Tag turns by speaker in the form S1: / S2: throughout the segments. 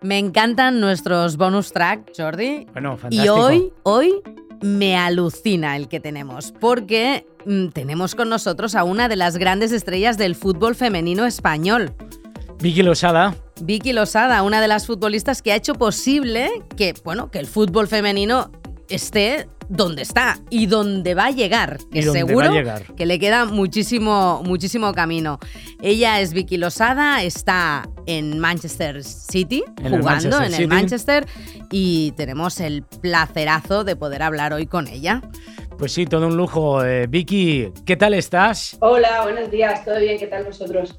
S1: Me encantan nuestros bonus track, Jordi.
S2: Bueno, fantástico.
S1: Y hoy, hoy me alucina el que tenemos, porque mm, tenemos con nosotros a una de las grandes estrellas del fútbol femenino español.
S2: Vicky Losada.
S1: Vicky Losada, una de las futbolistas que ha hecho posible que, bueno, que el fútbol femenino esté donde está y donde va a llegar, que seguro
S2: va a llegar.
S1: que le queda muchísimo, muchísimo camino. Ella es Vicky Losada, está en Manchester City,
S2: En el
S1: jugando
S2: Manchester
S1: en el
S2: City.
S1: Manchester, y tenemos el placerazo de poder hablar hoy con ella.
S2: Pues sí, todo un lujo. Eh, Vicky, ¿qué tal estás?
S3: Hola, buenos días, ¿todo bien? ¿Qué tal vosotros?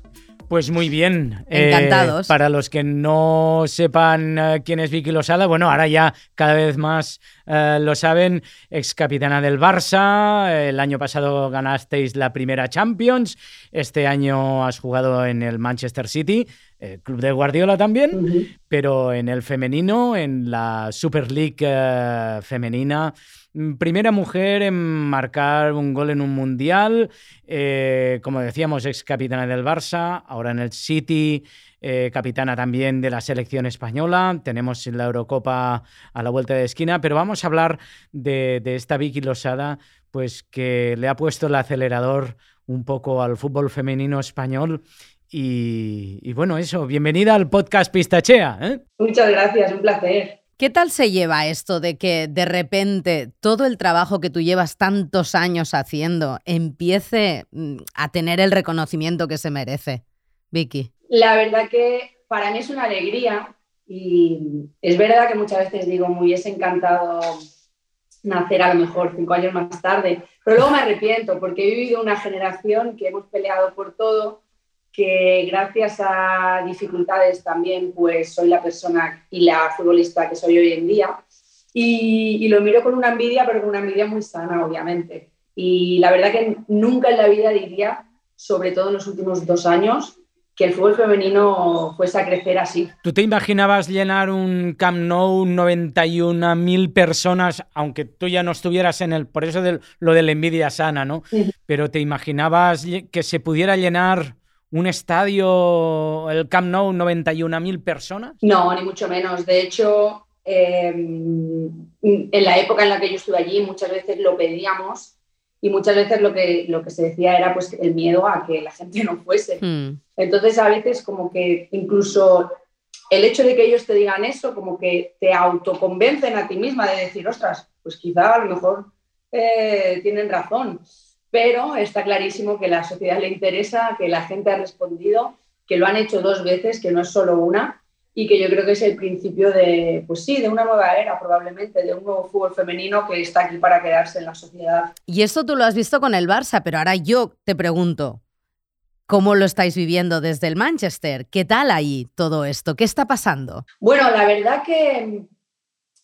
S2: Pues muy bien. Eh,
S1: Encantados.
S2: para los que no sepan eh, quién es Vicky Losada, bueno, ahora ya cada vez más eh, lo saben, ex capitana del Barça, el año pasado ganasteis la primera Champions, este año has jugado en el Manchester City, eh, club de Guardiola también, pero en el femenino, en la Super League eh, femenina. Mm, Primera mujer en marcar un gol en un mundial, eh, como decíamos, ex capitana del Barça, ahora en el City, eh, capitana también de la selección española. Tenemos la Eurocopa a la vuelta de esquina, pero vamos a hablar de, de esta Vicky Losada, pues que le ha puesto el acelerador un poco al fútbol femenino español. Y, y bueno, eso, bienvenida al podcast Pistachea. ¿eh?
S3: Muchas gracias, un placer.
S1: ¿Qué tal se lleva esto de que de repente todo el trabajo que tú llevas tantos años haciendo empiece mm, a tener el reconocimiento que se merece? Vicky.
S3: La verdad que para mí es una alegría y es verdad que muchas veces digo, me hubiese encantado nacer a lo mejor cinco años más tarde, pero luego me arrepiento porque he vivido una generación que hemos peleado por todo, que gracias a dificultades también pues soy la persona y la futbolista que soy hoy en día y, y lo miro con una envidia, pero con una envidia muy sana, obviamente. Y la verdad que nunca en la vida diría, sobre todo en los últimos dos años, que el fútbol femenino fuese a crecer así.
S2: ¿Tú te imaginabas llenar un Camp Nou 91.000 personas, aunque tú ya no estuvieras en el, por eso del- lo de la envidia sana, ¿no? Pero te imaginabas que se pudiera llenar un estadio, el Camp Nou 91.000 personas?
S3: No, ni mucho menos. De hecho, eh, en la época en la que yo estuve allí, muchas veces lo pedíamos y muchas veces lo que, lo que se decía era pues el miedo a que la gente no fuese.
S1: Hmm.
S3: Entonces, a veces como que incluso el hecho de que ellos te digan eso, como que te autoconvencen a ti misma de decir, ostras, pues quizá a lo mejor eh, tienen razón. Pero está clarísimo que la sociedad le interesa, que la gente ha respondido, que lo han hecho dos veces, que no es solo una, y que yo creo que es el principio de, pues sí, de una nueva era probablemente, de un nuevo fútbol femenino que está aquí para quedarse en la sociedad.
S1: Y esto tú lo has visto con el Barça, pero ahora yo te pregunto, ¿cómo lo estáis viviendo desde el Manchester? ¿Qué tal ahí todo esto? ¿Qué está pasando?
S3: Bueno, la verdad que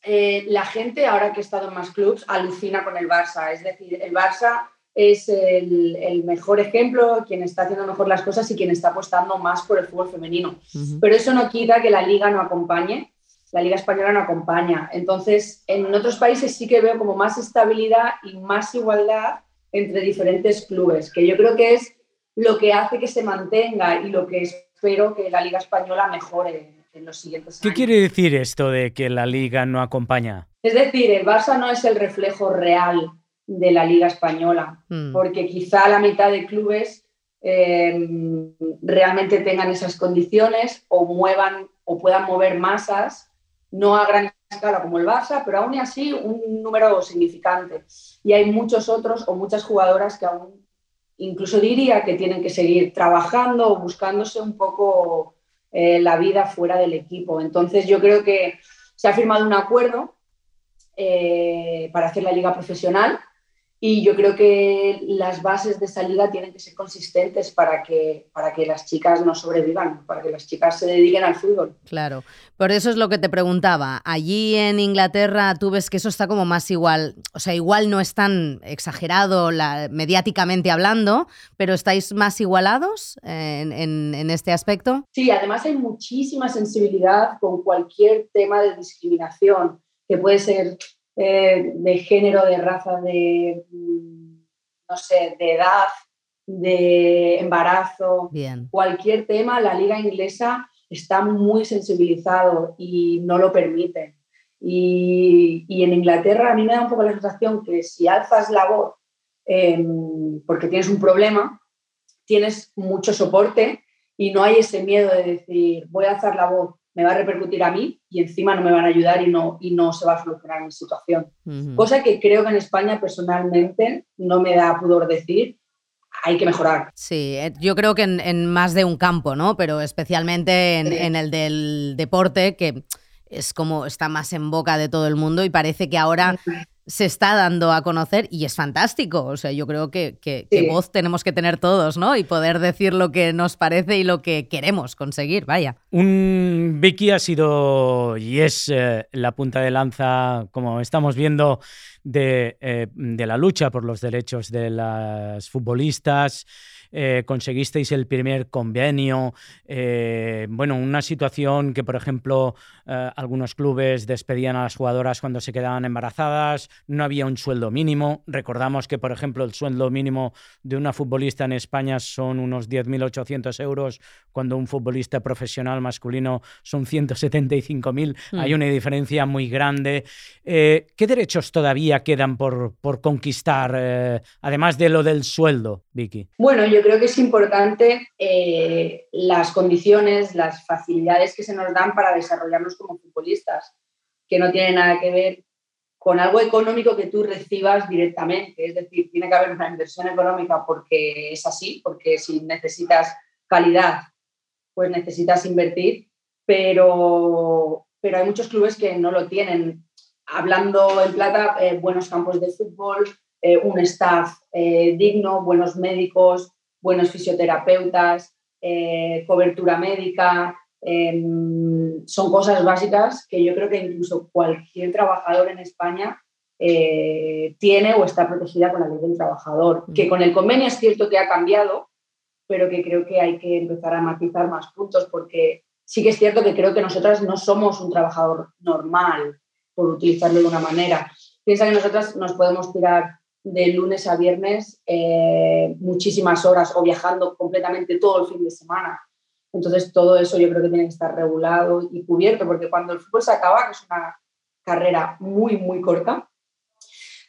S3: eh, la gente, ahora que he estado en más clubs, alucina con el Barça. Es decir, el Barça es el, el mejor ejemplo, quien está haciendo mejor las cosas y quien está apostando más por el fútbol femenino. Pero eso no quita que la liga no acompañe, la liga española no acompaña. Entonces, en otros países sí que veo como más estabilidad y más igualdad entre diferentes clubes, que yo creo que es lo que hace que se mantenga y lo que espero que la liga española mejore en los siguientes
S2: ¿Qué
S3: años.
S2: quiere decir esto de que la liga no acompaña?
S3: Es decir, el Barça no es el reflejo real de la liga española,
S1: Mm.
S3: porque quizá la mitad de clubes eh, realmente tengan esas condiciones o muevan o puedan mover masas, no a gran escala como el Barça, pero aún así un número significante. Y hay muchos otros o muchas jugadoras que aún incluso diría que tienen que seguir trabajando o buscándose un poco eh, la vida fuera del equipo. Entonces yo creo que se ha firmado un acuerdo eh, para hacer la liga profesional y yo creo que las bases de esa liga tienen que ser consistentes para que, para que las chicas no sobrevivan, para que las chicas se dediquen al fútbol.
S1: Claro, por eso es lo que te preguntaba. Allí en Inglaterra tú ves que eso está como más igual, o sea, igual no es tan exagerado la- mediáticamente hablando, pero estáis más igualados en, en- en este aspecto.
S3: Sí, además hay muchísima sensibilidad con cualquier tema de discriminación, que puede ser eh, de género, de raza, de, mm, no sé, de edad, de embarazo,
S1: Bien.
S3: cualquier tema, la liga inglesa está muy sensibilizado y no lo permite. Y, en Inglaterra a mí me da un poco la sensación que si alzas la voz em, porque tienes un problema, tienes mucho soporte y no hay ese miedo de decir, voy a alzar la voz, me va a repercutir a mí y encima no me van a ayudar y no, y no se va a solucionar mi situación. Cosa que creo que en España personalmente no me da pudor decir, hay que mejorar.
S1: Sí, eh, yo creo que en, más de un campo, ¿no? Pero especialmente en, el del deporte, que es como está más en boca de todo el mundo y parece que ahora se está dando a conocer y es fantástico. O sea, yo creo que, que, voz tenemos que tener todos, ¿no? Y poder decir lo que nos parece y lo que queremos conseguir, vaya.
S2: Un Vicky ha sido y es eh, la punta de lanza, como estamos viendo, de, eh, de la lucha por los derechos de las futbolistas. Eh, conseguisteis el primer convenio. Eh, bueno, una situación que, por ejemplo, eh, algunos clubes despedían a las jugadoras cuando se quedaban embarazadas, no había un sueldo mínimo. Recordamos que, por ejemplo, el sueldo mínimo de una futbolista en España son unos 10.800 euros, cuando un futbolista profesional masculino son 175.000. Mm. Hay una diferencia muy grande. ¿Qué derechos todavía quedan por, por conquistar, además de lo del sueldo, Vicky?
S3: Bueno, yo creo que es importante eh, las condiciones, las facilidades que se nos dan para desarrollarnos como futbolistas, que no tienen nada que ver con algo económico que tú recibas directamente. Es decir, tiene que haber una inversión económica porque es así, porque si necesitas calidad, pues necesitas invertir, pero, pero hay muchos clubes que no lo tienen. Hablando en plata, eh, buenos campos de fútbol, eh, un staff digno, buenos médicos, buenos fisioterapeutas, eh, cobertura médica, em, son cosas básicas que yo creo que incluso cualquier trabajador en España eh, tiene o está protegida con la ley del trabajador. Que con el convenio es cierto que ha cambiado, pero que creo que hay que empezar a matizar más puntos porque sí que es cierto que creo que nosotras no somos un trabajador normal, por utilizarlo de una manera. Piensa que nosotras nos podemos tirar de lunes a viernes eh, muchísimas horas o viajando completamente todo el fin de semana. Entonces, todo eso yo creo que tiene que estar regulado y cubierto, porque cuando el fútbol se acaba, que es una carrera muy, muy corta,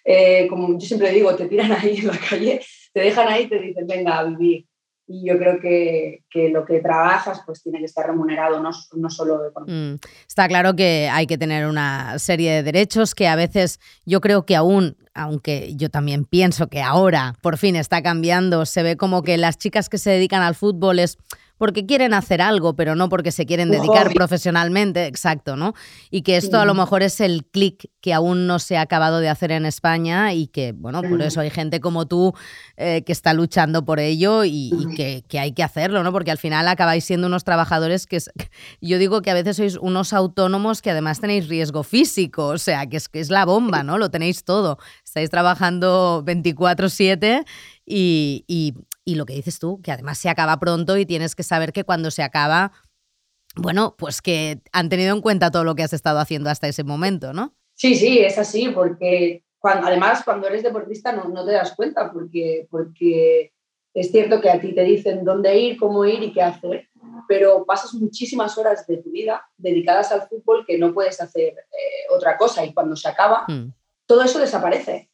S3: eh, como yo siempre digo, te tiran ahí en la calle, te dejan ahí y te dicen, venga a vivir y yo creo que, lo que trabajas pues tiene que estar remunerado, no, no solo de mm,
S1: Está claro que hay que tener una serie de derechos que a veces yo creo que aún, aunque yo también pienso que ahora por fin está cambiando, se ve como que las chicas que se dedican al fútbol es porque quieren hacer algo, pero no porque se quieren dedicar profesionalmente, exacto, ¿no? Y que esto a lo mejor es el clic que aún no se ha acabado de hacer en España y que, bueno, por eso hay gente como tú eh, que está luchando por ello y, que, hay que hacerlo, ¿no? Porque al final acabáis siendo unos trabajadores que yo digo que a veces sois unos autónomos que además tenéis riesgo físico, o sea, que es, que es la bomba, ¿no? Lo tenéis todo. Estáis trabajando 24/7 y, y lo que dices tú, que además se acaba pronto y tienes que saber que cuando se acaba, bueno, pues que han tenido en cuenta todo lo que has estado haciendo hasta ese momento, ¿no?
S3: Sí, sí, es así, porque cuando, además cuando eres deportista no, no te das cuenta, porque, porque es cierto que a ti te dicen dónde ir, cómo ir y qué hacer, pero pasas muchísimas horas de tu vida dedicadas al fútbol que no puedes hacer eh, otra cosa y cuando se acaba, hmm. Todo eso desaparece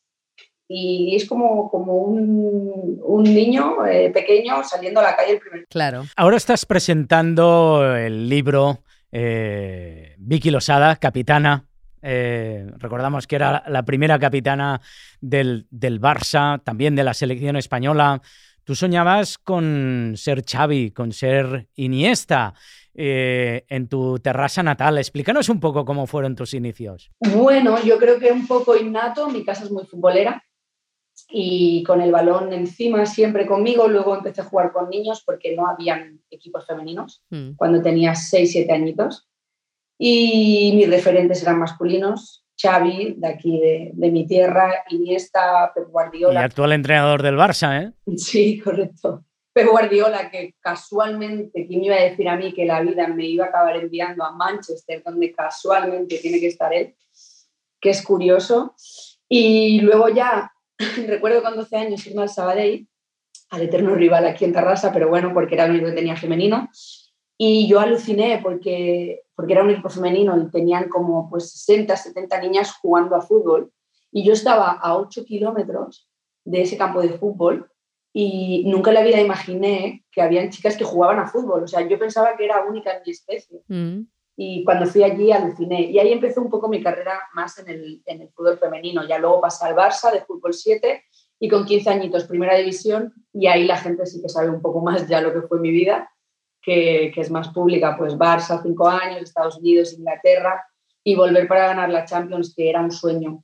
S3: y es como, como un, niño eh, pequeño saliendo a la calle el primer
S1: Claro.
S2: Ahora estás presentando el libro eh, Vicky Losada, capitana. Eh, recordamos que era la primera capitana del, del Barça, también de la selección española. Tú soñabas con ser Xavi, con ser Iniesta. En tu terraza natal. Explícanos un poco cómo fueron tus inicios.
S3: Bueno, yo creo que un poco innato. Mi casa es muy futbolera y con el balón encima siempre conmigo. Luego empecé a jugar con niños porque no habían equipos femeninos mm. cuando tenía 6, 7 añitos. Y mis referentes eran masculinos, Xavi, de aquí de, de, mi tierra, Iniesta, Pep Guardiola.
S2: Y actual entrenador del Barça, ¿eh?
S3: Sí, correcto. Pep Guardiola, que casualmente, ¿quién iba a decir a mí que la vida me iba a acabar enviando a Manchester, donde casualmente tiene que estar él? Que es curioso. Y luego ya recuerdo con 12 años irme al Sabadell, al eterno rival aquí en Tarrasa, pero bueno, porque era el único que tenía femenino. Y yo aluciné porque, porque era un equipo femenino y tenían como pues 60, 70 niñas jugando a fútbol. Y yo estaba a 8 kilómetros de ese campo de fútbol y nunca en la vida imaginé que habían chicas que jugaban a fútbol. O sea, yo pensaba que era única en mi especie. Mm. Y cuando fui allí aluciné. Y ahí empezó un poco mi carrera más en el, en el fútbol femenino. Ya luego pasé al Barça de fútbol 7 y con 15 añitos primera división. Y ahí la gente sí que sabe un poco más ya lo que fue mi vida, que, que es más pública. Pues Barça, 5 años, Estados Unidos, Inglaterra. Y volver para ganar la Champions, que era un sueño.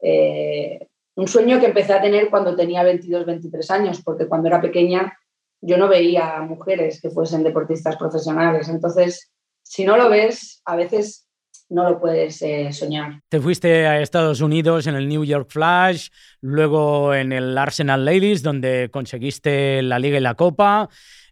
S3: Eh, un sueño que empecé a tener cuando tenía 22, 23 años, porque cuando era pequeña yo no veía mujeres que fuesen deportistas profesionales. Entonces, si no lo ves, a veces no lo puedes eh, soñar.
S2: Te fuiste a Estados Unidos en el New York Flash, luego en el Arsenal Ladies, donde conseguiste la Liga y la Copa.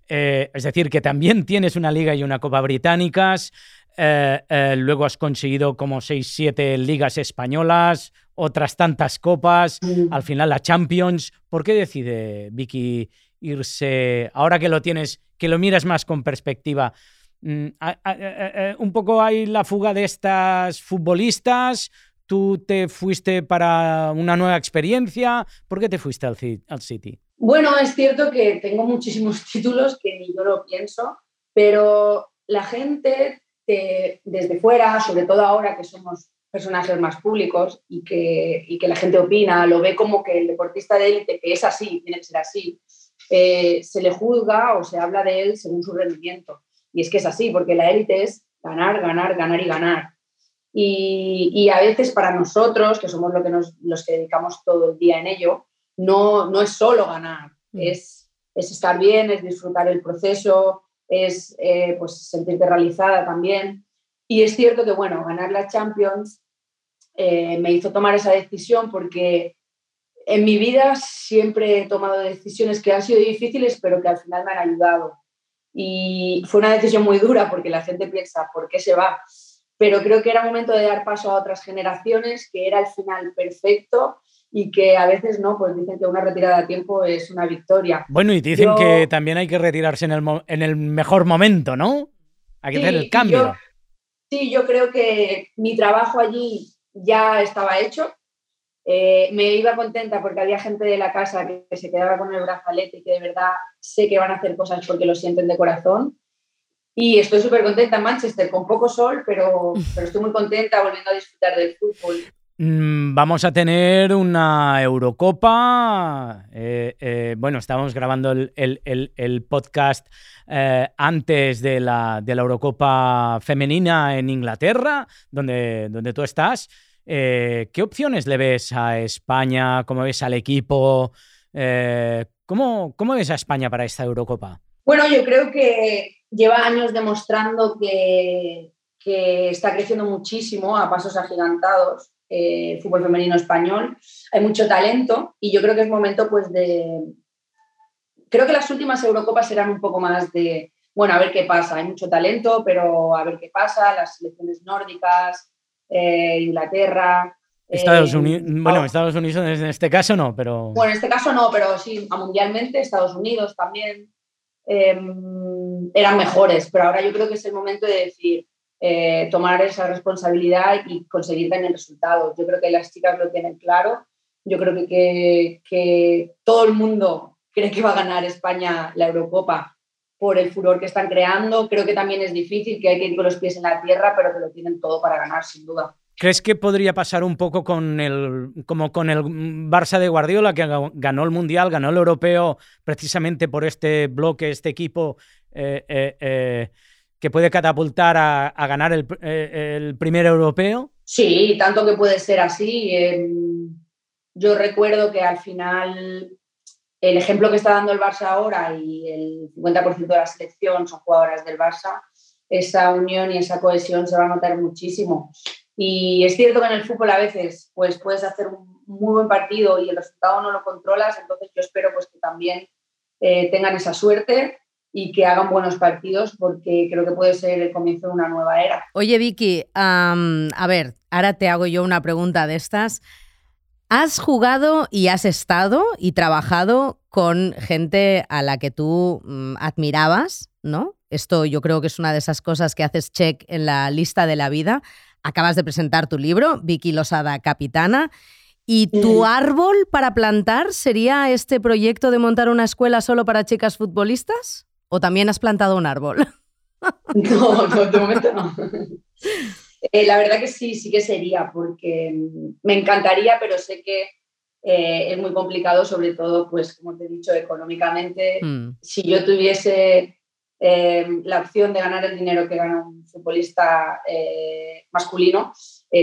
S2: Eh, es decir, que también tienes una Liga y una Copa británicas. Eh, luego has conseguido como 6-7 ligas españolas, otras tantas copas, al final la Champions. ¿Por qué decide Vicky irse, ahora que lo tienes, que lo miras más con perspectiva? Mm, un poco hay la fuga de estas futbolistas, tú te fuiste para una nueva experiencia, ¿por qué te fuiste al, City?
S3: Bueno, es cierto que tengo muchísimos títulos que ni yo lo pienso, pero la gente desde fuera, sobre todo ahora que somos personajes más públicos y que, y que la gente opina, lo ve como que el deportista de élite, que es así, tiene que ser así, eh, se le juzga o se habla de él según su rendimiento. Y es que es así, porque la élite es ganar, ganar, ganar y ganar. Y, y, a veces para nosotros, que somos lo que nos, los que dedicamos todo el día en ello, no, no es solo ganar, mm. es, es estar bien, es disfrutar el proceso, es eh, pues sentirte realizada también. Y es cierto que, bueno, ganar la Champions eh, me hizo tomar esa decisión porque en mi vida siempre he tomado decisiones que han sido difíciles, pero que al final me han ayudado. Y fue una decisión muy dura porque la gente piensa, ¿por qué se va? Pero creo que era momento de dar paso a otras generaciones, que era el final perfecto y que a veces no, pues dicen que una retirada a tiempo es una victoria.
S2: Bueno, y dicen que también hay que retirarse en el, en el mejor momento, ¿no? Hay que hacer el cambio.
S3: sí, yo creo que mi trabajo allí ya estaba hecho. Eh, me iba contenta porque había gente de la casa que, se quedaba con el brazalete y que de verdad sé que van a hacer cosas porque lo sienten de corazón. Y estoy súper contenta en Manchester, con poco sol, pero, pero estoy muy contenta volviendo a disfrutar del fútbol.
S2: Mm, vamos a tener una Eurocopa. Eh, eh, bueno, estábamos grabando el, podcast eh, antes de la, Eurocopa femenina en Inglaterra, donde, donde tú estás. ¿Qué opciones le ves a España? ¿Cómo ves al equipo? ¿cómo, ¿Cómo ves a España para esta Eurocopa?
S3: Bueno, yo creo que lleva años demostrando que está creciendo muchísimo a pasos agigantados eh, fútbol femenino español. Hay mucho talento y yo creo que es momento pues de... Creo que las últimas Eurocopas serán un poco más de, bueno, a ver qué pasa. Hay mucho talento, pero a ver qué pasa. Las selecciones nórdicas, eh, Inglaterra.
S2: Estados eh, Unidos, bueno, Estados Unidos en este caso no, pero...
S3: Bueno, en este caso no, pero sí, mundialmente, Estados Unidos también eran mejores, pero ahora yo creo que es el momento de decir, eh, tomar esa responsabilidad y conseguir también resultados. Yo creo que las chicas lo tienen claro. Yo creo que, que, todo el mundo cree que va a ganar España la Eurocopa por el furor que están creando. Creo que también es difícil, que hay que ir con los pies en la tierra, pero que lo tienen todo para ganar, sin duda.
S2: ¿Crees que podría pasar un poco con el, como con el Barça de Guardiola, que ganó el Mundial, ganó el Europeo, precisamente por este bloque, este equipo eh, eh, que puede catapultar a, ganar eh, el, primer europeo?
S3: Sí, tanto que puede ser así. Em, yo recuerdo que al final el ejemplo que está dando el Barça ahora y el 50% de la selección son jugadoras del Barça, esa unión y esa cohesión se va a notar muchísimo. Y es cierto que en el fútbol a veces pues, puedes hacer un muy buen partido y el resultado no lo controlas, entonces yo espero pues, que también eh, tengan esa suerte y que hagan buenos partidos porque creo que puede ser el comienzo de una nueva era.
S1: Oye Vicky, a ver, ahora te hago yo una pregunta de estas. ¿Has jugado y has estado y trabajado con gente a la que tú mm, admirabas? ¿no? Esto yo creo que es una de esas cosas que haces check en la lista de la vida. Acabas de presentar tu libro, Vicky Losada Capitana. ¿Y tu árbol para plantar sería este proyecto de montar una escuela solo para chicas futbolistas? ¿O también has plantado un árbol?
S3: No, no de momento no. Eh, la verdad que sí, sí que sería, porque me encantaría, pero sé que eh, es muy complicado, sobre todo, pues como te he dicho, económicamente. Mm. Si yo tuviese eh, la opción de ganar el dinero que gana un futbolista masculino,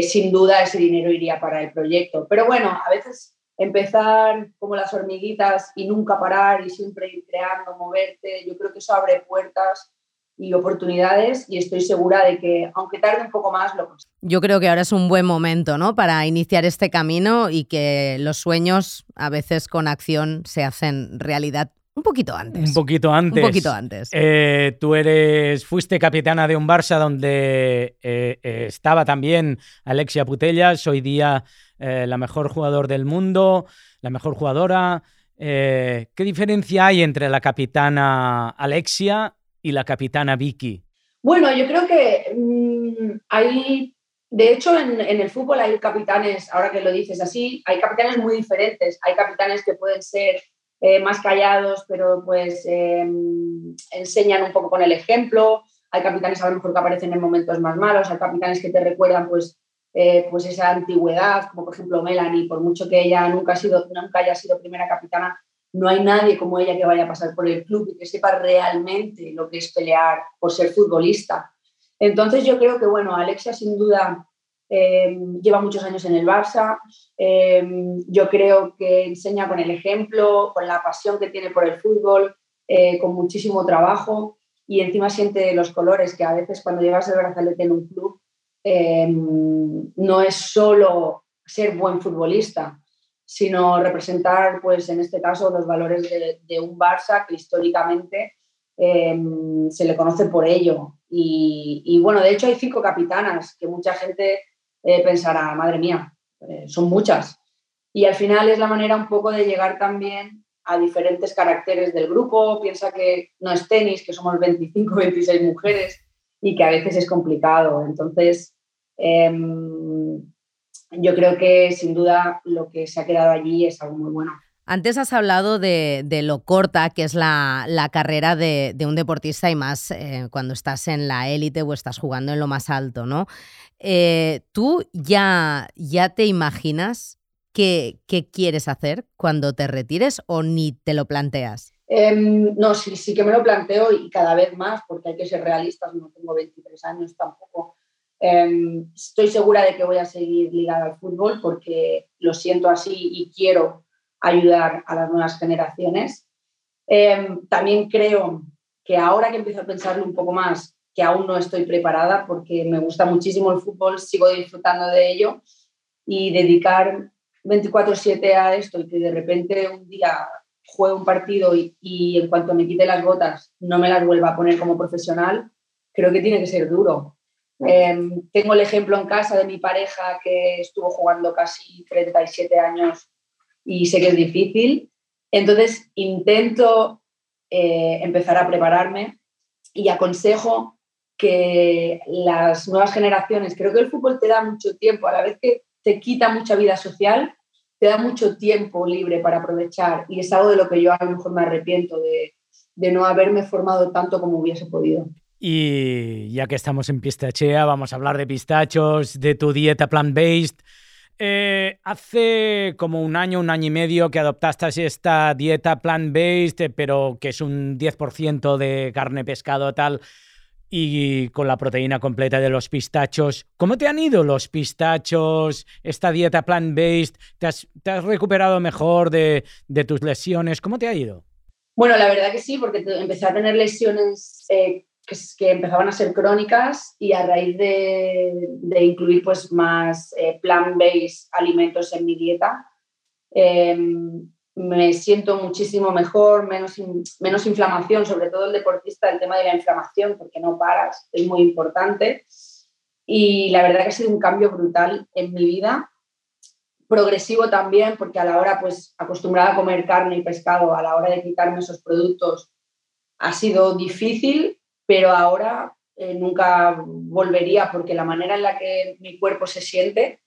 S3: sin duda ese dinero iría para el proyecto. Pero bueno, a veces empezar como las hormiguitas y nunca parar y siempre ir creando, moverte, yo creo que eso abre puertas y oportunidades y estoy segura de que, aunque tarde un poco más, lo consigo.
S1: Yo creo que ahora es un buen momento ¿no? para iniciar este camino y que los sueños a veces con acción se hacen realidad un poquito antes.
S2: Un poquito antes.
S1: Un poquito antes.
S2: Eh, tú eres, fuiste capitana de un Barça donde eh, eh, estaba también Alexia Putellas, hoy día la mejor jugador del mundo, la mejor jugadora. ¿Qué diferencia hay entre la capitana Alexia y la capitana Vicky?
S3: Bueno, yo creo que mm, hay, de hecho en, el fútbol hay capitanes, ahora que lo dices así, hay capitanes muy diferentes. Hay capitanes que pueden ser eh, más callados, pero pues em, enseñan un poco con el ejemplo. Hay capitanes a lo mejor que aparecen en momentos más malos, hay capitanes que te recuerdan pues, eh, pues esa antigüedad, como por ejemplo Melanie, por mucho que ella nunca, nunca haya sido primera capitana, no hay nadie como ella que vaya a pasar por el club y que sepa realmente lo que es pelear por ser futbolista. Entonces yo creo que, bueno, Alexia sin duda eh, lleva muchos años en el Barça, eh, yo creo que enseña con el ejemplo, con la pasión que tiene por el fútbol, eh, con muchísimo trabajo y encima siente los colores que a veces cuando llevas el brazalete en un club no es solo ser buen futbolista, sino representar, pues en este caso, los valores de, un Barça que históricamente em, se le conoce por ello. Y, bueno, de hecho hay cinco capitanas que mucha gente eh, pensará, madre mía, eh, son muchas. Y al final es la manera un poco de llegar también a diferentes caracteres del grupo. Piensa que no es tenis, que somos 25, 26 mujeres y que a veces es complicado. Entonces, em, yo creo que sin duda lo que se ha quedado allí es algo muy bueno.
S1: Antes has hablado de, lo corta que es la, carrera de, un deportista y más eh, cuando estás en la élite o estás jugando en lo más alto, ¿no? Eh, ¿Tú ya, ya te imaginas qué, quieres hacer cuando te retires o ni te lo planteas?
S3: Em, no, sí, sí que me lo planteo y cada vez más, porque hay que ser realistas, no tengo 23 años tampoco Em, estoy segura de que voy a seguir ligada al fútbol porque lo siento así y quiero ayudar a las nuevas generaciones. Em, también creo que ahora que empiezo a pensarlo un poco más, que aún no estoy preparada porque me gusta muchísimo el fútbol, sigo disfrutando de ello y dedicar 24/7 a esto y que de repente un día juegue un partido y, y en cuanto me quite las botas no me las vuelva a poner como profesional, creo que tiene que ser duro Em, tengo el ejemplo en casa de mi pareja que estuvo jugando casi 37 años y sé que es difícil. Entonces intento eh, empezar a prepararme y aconsejo que las nuevas generaciones, creo que el fútbol te da mucho tiempo, a la vez que te quita mucha vida social, te da mucho tiempo libre para aprovechar y es algo de lo que yo a lo mejor me arrepiento de, de no haberme formado tanto como hubiese podido.
S2: Y ya que estamos en Pistachea, vamos a hablar de pistachos, de tu dieta plant-based. Eh, hace como un año, un año y medio que adoptaste esta dieta plant-based, pero que es un 10% de carne, pescado, tal, y con la proteína completa de los pistachos. ¿Cómo te han ido los pistachos, esta dieta plant-based? ¿Te has, recuperado mejor de, tus lesiones? ¿Cómo te ha ido?
S3: Bueno, la verdad que sí, porque empecé a tener lesiones eh, que, empezaban a ser crónicas y a raíz de, incluir pues, más eh, plant-based alimentos en mi dieta, em, me siento muchísimo mejor, menos, menos inflamación, sobre todo el deportista, el tema de la inflamación, porque no paras, es muy importante. Y la verdad que ha sido un cambio brutal en mi vida, progresivo también, porque a la hora, pues acostumbrada a comer carne y pescado, a la hora de quitarme esos productos, ha sido difícil, pero ahora eh, nunca volvería porque la manera en la que mi cuerpo se siente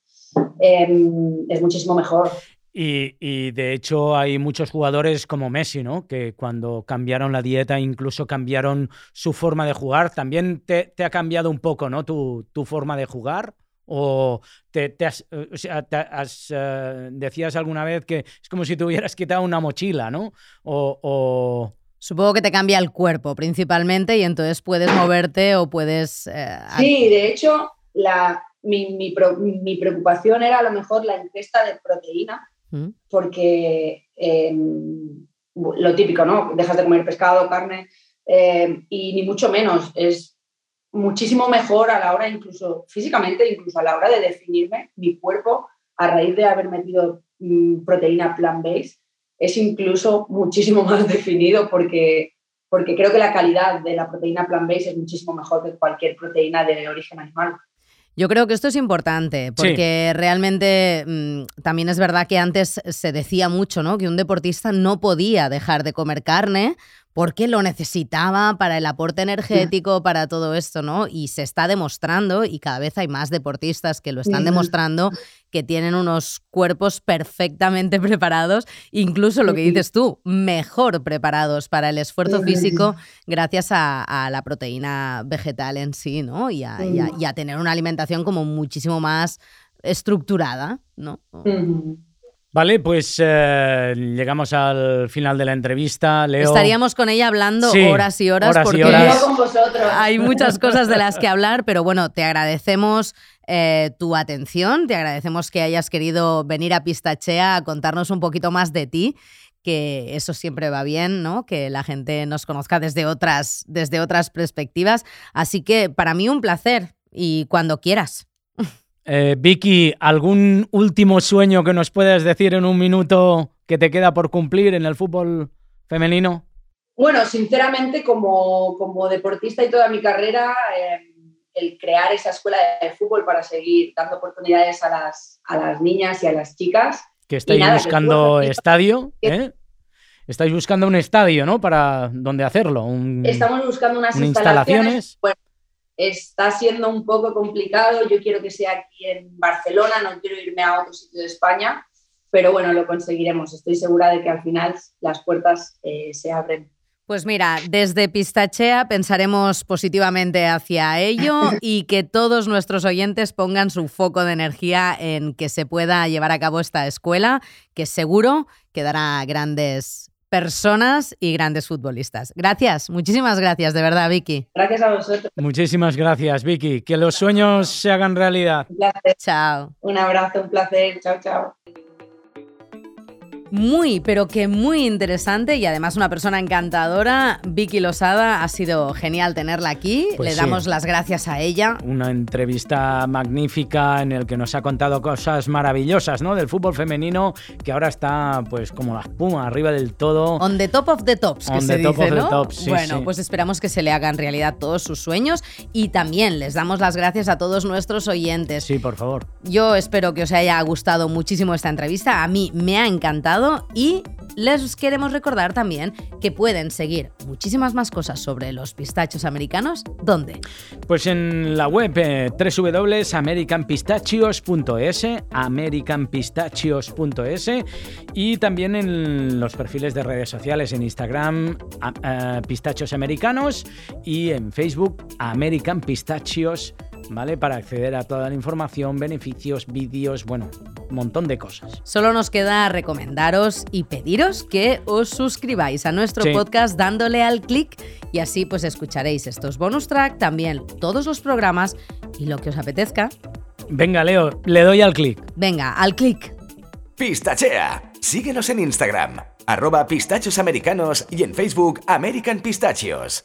S3: em, es muchísimo mejor.
S2: Y, de hecho hay muchos jugadores como Messi, ¿no? Que cuando cambiaron la dieta incluso cambiaron su forma de jugar. ¿También te, ha cambiado un poco, ¿no? Tu, forma de jugar. ¿O te, has, eh, decías alguna vez que es como si te hubieras quitado una mochila, ¿no? O,
S1: Supongo que te cambia el cuerpo principalmente y entonces puedes moverte o puedes...
S3: Eh, sí, de hecho, la, mi, mi, preocupación era a lo mejor la ingesta de proteína porque em, lo típico, ¿no? Dejas de comer pescado, carne, em, y ni mucho menos. Es muchísimo mejor a la hora, incluso físicamente, incluso a la hora de definirme mi cuerpo a raíz de haber metido mm, proteína plant-based, es incluso muchísimo más definido porque, porque creo que la calidad de la proteína plant-based es muchísimo mejor que cualquier proteína de origen animal.
S1: Yo creo que esto es importante porque realmente mm, también es verdad que antes se decía mucho, ¿no? Que un deportista no podía dejar de comer carne porque lo necesitaba para el aporte energético, para todo esto, ¿no? Y se está demostrando, y cada vez hay más deportistas que lo están demostrando, que tienen unos cuerpos perfectamente preparados, incluso lo que dices tú, mejor preparados para el esfuerzo físico gracias a, la proteína vegetal en sí, ¿no? Y a, tener una alimentación como muchísimo más estructurada, ¿no?
S2: Vale, pues eh, llegamos al final de la entrevista. Leo...
S1: Estaríamos con ella hablando horas y horas porque hay muchas cosas de las que hablar, pero bueno, te agradecemos eh, tu atención, te agradecemos que hayas querido venir a Pistachea a contarnos un poquito más de ti que eso siempre va bien, ¿no? Que la gente nos conozca desde otras, desde otras perspectivas. Así que para mí un placer y cuando quieras.
S2: Eh, Vicky, ¿algún último sueño que nos puedas decir en un minuto que te queda por cumplir en el fútbol femenino?
S3: Bueno, sinceramente, como, como deportista y toda mi carrera, em, el crear esa escuela de fútbol para seguir dando oportunidades a las, a las niñas y a las chicas.
S2: Que estáis buscando estadio, ¿eh? Estáis buscando un estadio, ¿no? Para dónde hacerlo.
S3: Estamos buscando unas instalaciones está siendo un poco complicado. Yo quiero que sea aquí en Barcelona, no quiero irme a otro sitio de España, pero bueno, lo conseguiremos. Estoy segura de que al final las puertas eh, se abren.
S1: Pues mira, desde Pistachea pensaremos positivamente hacia ello y que todos nuestros oyentes pongan su foco de energía en que se pueda llevar a cabo esta escuela, que seguro que dará grandes personas y grandes futbolistas. Gracias, muchísimas gracias, de verdad, Vicky.
S3: Gracias a vosotros.
S2: Muchísimas gracias, Vicky. Que los sueños se hagan realidad.
S3: Un placer.
S1: Chao.
S3: Un abrazo, un placer. Chao, chao
S1: muy, pero que muy interesante y además una persona encantadora. Vicky Losada, ha sido genial tenerla aquí. Pues Le damos las gracias a ella.
S2: Una entrevista magnífica en el que nos ha contado cosas maravillosas, ¿no? Del fútbol femenino que ahora está, pues, como la espuma, arriba del todo.
S1: On the top of the tops, que se dice, ¿no? bueno, pues esperamos que se le hagan realidad todos sus sueños y también les damos las gracias a todos nuestros oyentes.
S2: Sí, por favor.
S1: Yo espero que os haya gustado muchísimo esta entrevista. A mí me ha encantado y les queremos recordar también que pueden seguir muchísimas más cosas sobre los pistachos americanos. ¿Dónde?
S2: Pues en la web eh, www.americanpistachios.es, americanpistachios.es y también en los perfiles de redes sociales en Instagram eh, Pistachos Americanos y en Facebook American Pistachios ¿vale? Para acceder a toda la información, beneficios, vídeos, bueno, un montón de cosas.
S1: Solo nos queda recomendaros y pediros que os suscribáis a nuestro podcast dándole al clic y así pues escucharéis estos bonus track, también todos los programas y lo que os apetezca.
S2: Venga, Leo, le doy al clic.
S1: Venga, al clic.
S4: Pistachea. Síguenos en Instagram, arroba pistachos americanos y en Facebook American Pistachios.